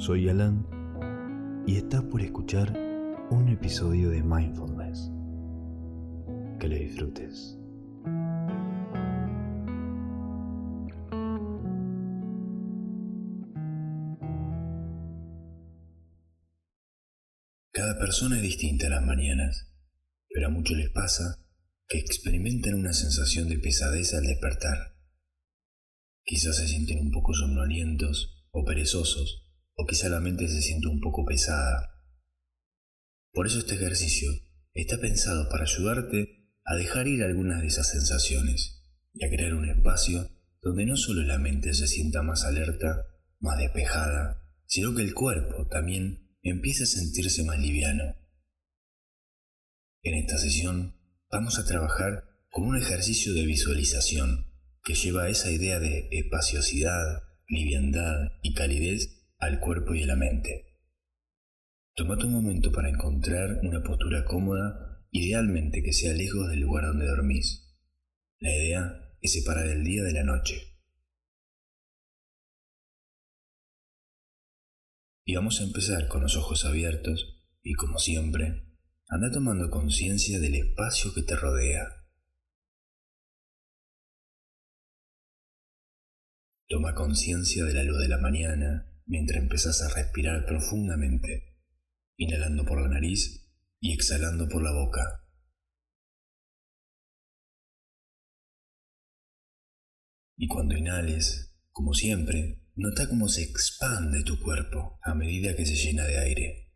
Soy Alan y estás por escuchar un episodio de Mindfulness. Que lo disfrutes. Cada persona es distinta a las mañanas, pero a muchos les pasa que experimentan una sensación de pesadez al despertar. Quizás se sienten un poco somnolientos o perezosos, o quizá la mente se siente un poco pesada. Por eso este ejercicio está pensado para ayudarte a dejar ir algunas de esas sensaciones y a crear un espacio donde no solo la mente se sienta más alerta, más despejada, sino que el cuerpo también empieza a sentirse más liviano. En esta sesión vamos a trabajar con un ejercicio de visualización que lleva esa idea de espaciosidad, liviandad y calidez al cuerpo y a la mente. Tómate un momento para encontrar una postura cómoda, idealmente que sea lejos del lugar donde dormís. La idea es separar el día de la noche. Y vamos a empezar con los ojos abiertos y como siempre, anda tomando conciencia del espacio que te rodea. Toma conciencia de la luz de la mañana mientras empezás a respirar profundamente, inhalando por la nariz y exhalando por la boca. Y cuando inhales, como siempre, Nota cómo se expande tu cuerpo a medida que se llena de aire.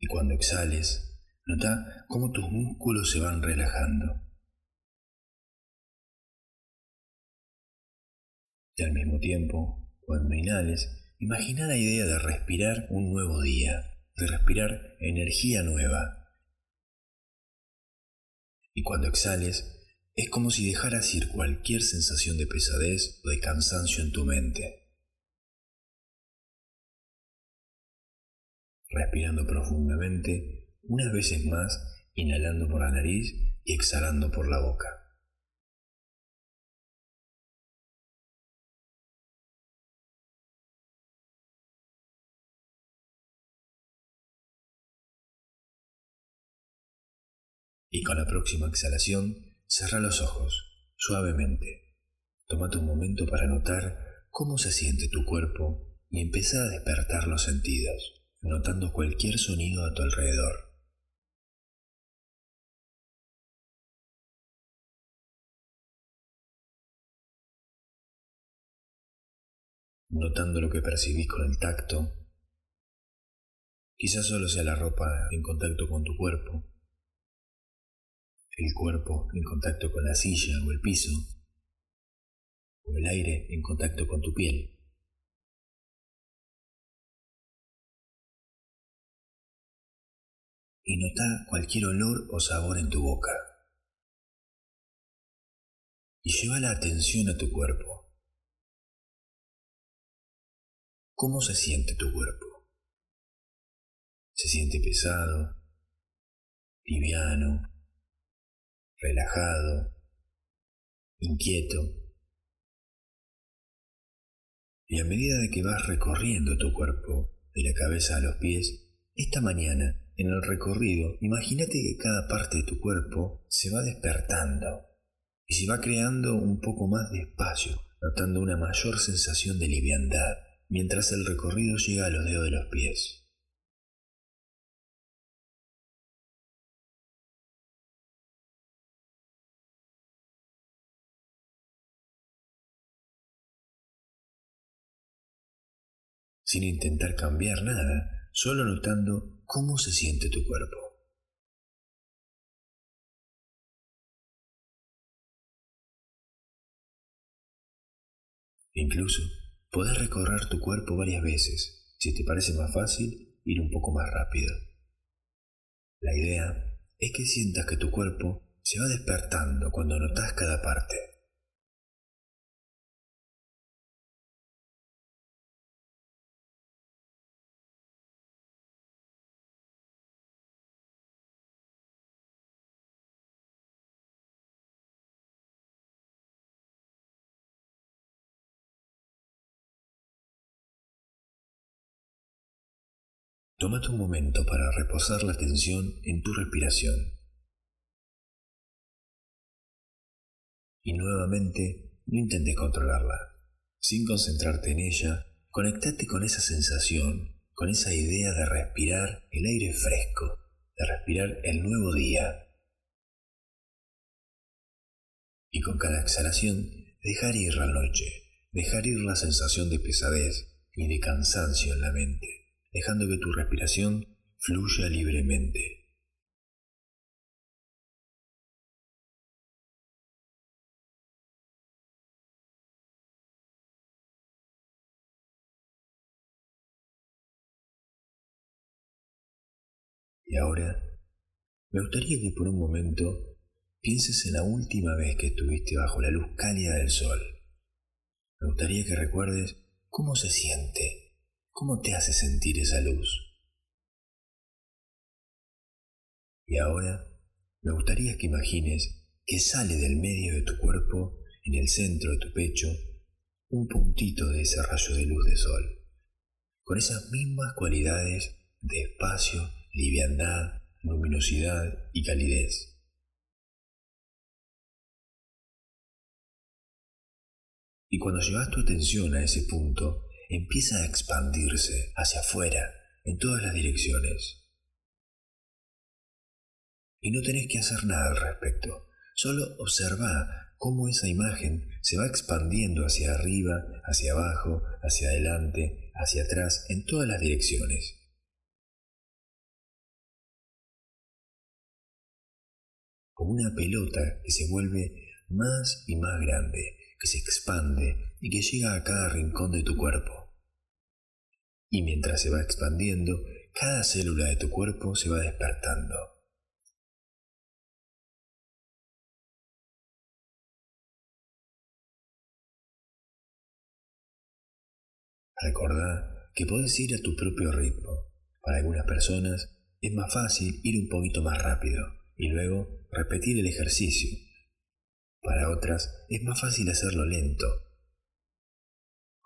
Y cuando exhales, nota cómo tus músculos se van relajando. Y al mismo tiempo, cuando inhales, imagina la idea de respirar un nuevo día, de respirar energía nueva. Y cuando exhales, es como si dejaras ir cualquier sensación de pesadez o de cansancio en tu mente. Respirando profundamente, unas veces más, inhalando por la nariz y exhalando por la boca. Y con la próxima exhalación, Cerra los ojos, suavemente. Tómate un momento para notar cómo se siente tu cuerpo y empieza a despertar los sentidos, notando cualquier sonido a tu alrededor. Notando lo que percibís con el tacto, quizás solo sea la ropa en contacto con tu cuerpo, el cuerpo en contacto con la silla o el piso, o el aire en contacto con tu piel. Y nota cualquier olor o sabor en tu boca. Y lleva la atención a tu cuerpo. ¿Cómo se siente tu cuerpo? ¿Se siente pesado? ¿Liviano? Relajado, inquieto. Y a medida de que vas recorriendo tu cuerpo, de la cabeza a los pies, esta mañana, en el recorrido, imagínate que cada parte de tu cuerpo se va despertando y se va creando un poco más de espacio, notando una mayor sensación de liviandad, mientras el recorrido llega a los dedos de los pies. Sin intentar cambiar nada, solo notando cómo se siente tu cuerpo. Incluso podés recorrer tu cuerpo varias veces, si te parece más fácil, ir un poco más rápido. La idea es que sientas que tu cuerpo se va despertando cuando notas cada parte. Tómate un momento para reposar la atención en tu respiración. Y nuevamente, no intentes controlarla. Sin concentrarte en ella, conectate con esa sensación, con esa idea de respirar el aire fresco, de respirar el nuevo día. Y con cada exhalación, dejar ir la noche, dejar ir la sensación de pesadez y de cansancio en la mente, dejando que tu respiración fluya libremente. Y ahora, me gustaría que por un momento pienses en la última vez que estuviste bajo la luz cálida del sol. Me gustaría que recuerdes cómo se siente, cómo te hace sentir esa luz. Y ahora, me gustaría que imagines que sale del medio de tu cuerpo, en el centro de tu pecho, un puntito de ese rayo de luz de sol, con esas mismas cualidades de espacio liviandad, luminosidad y calidez. Y cuando llevas tu atención a ese punto, empieza a expandirse hacia afuera, en todas las direcciones. Y no tenés que hacer nada al respecto, solo observa cómo esa imagen se va expandiendo hacia arriba, hacia abajo, hacia adelante, hacia atrás, en todas las direcciones. como una pelota que se vuelve más y más grande, que se expande y que llega a cada rincón de tu cuerpo. Y mientras se va expandiendo, cada célula de tu cuerpo se va despertando. Recordá que puedes ir a tu propio ritmo. Para algunas personas es más fácil ir un poquito más rápido y luego repetir el ejercicio. Para otras es más fácil hacerlo lento.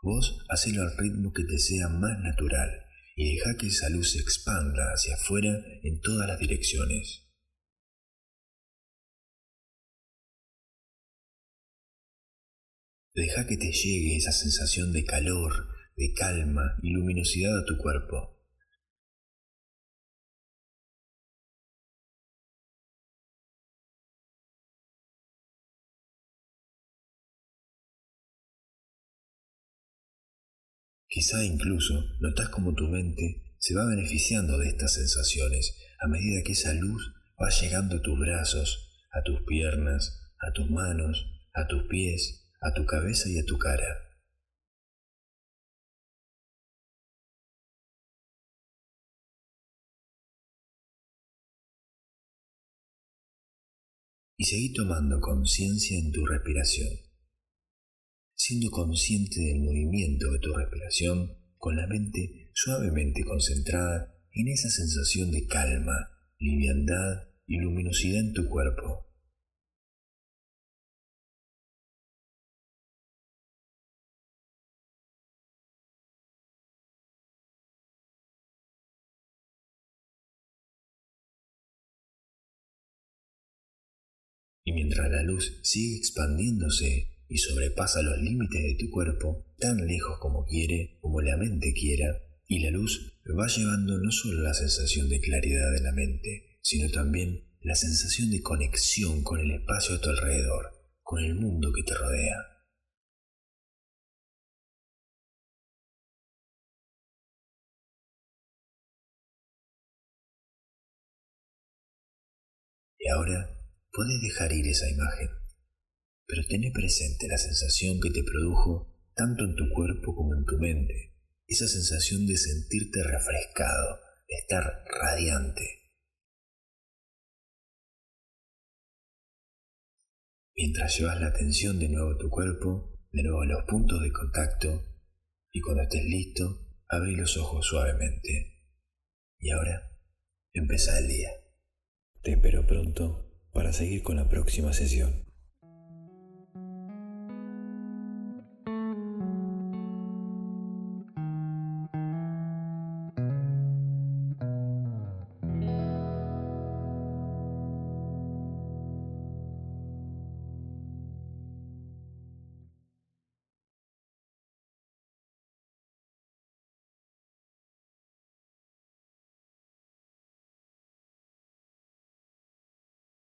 Vos hacelo al ritmo que te sea más natural y deja que esa luz se expanda hacia afuera en todas las direcciones. Deja que te llegue esa sensación de calor, de calma y luminosidad a tu cuerpo. Quizá incluso notas como tu mente se va beneficiando de estas sensaciones a medida que esa luz va llegando a tus brazos, a tus piernas, a tus manos, a tus pies, a tu cabeza y a tu cara. Y seguí tomando conciencia en tu respiración siendo consciente del movimiento de tu respiración, con la mente suavemente concentrada en esa sensación de calma, liviandad y luminosidad en tu cuerpo. Y mientras la luz sigue expandiéndose y sobrepasa los límites de tu cuerpo tan lejos como quiere, como la mente quiera, y la luz va llevando no solo la sensación de claridad de la mente, sino también la sensación de conexión con el espacio a tu alrededor, con el mundo que te rodea. Y ahora puedes dejar ir esa imagen pero tené presente la sensación que te produjo tanto en tu cuerpo como en tu mente, esa sensación de sentirte refrescado, de estar radiante. Mientras llevas la atención de nuevo a tu cuerpo, de nuevo a los puntos de contacto, y cuando estés listo, abrí los ojos suavemente. Y ahora, empieza el día. Te espero pronto para seguir con la próxima sesión.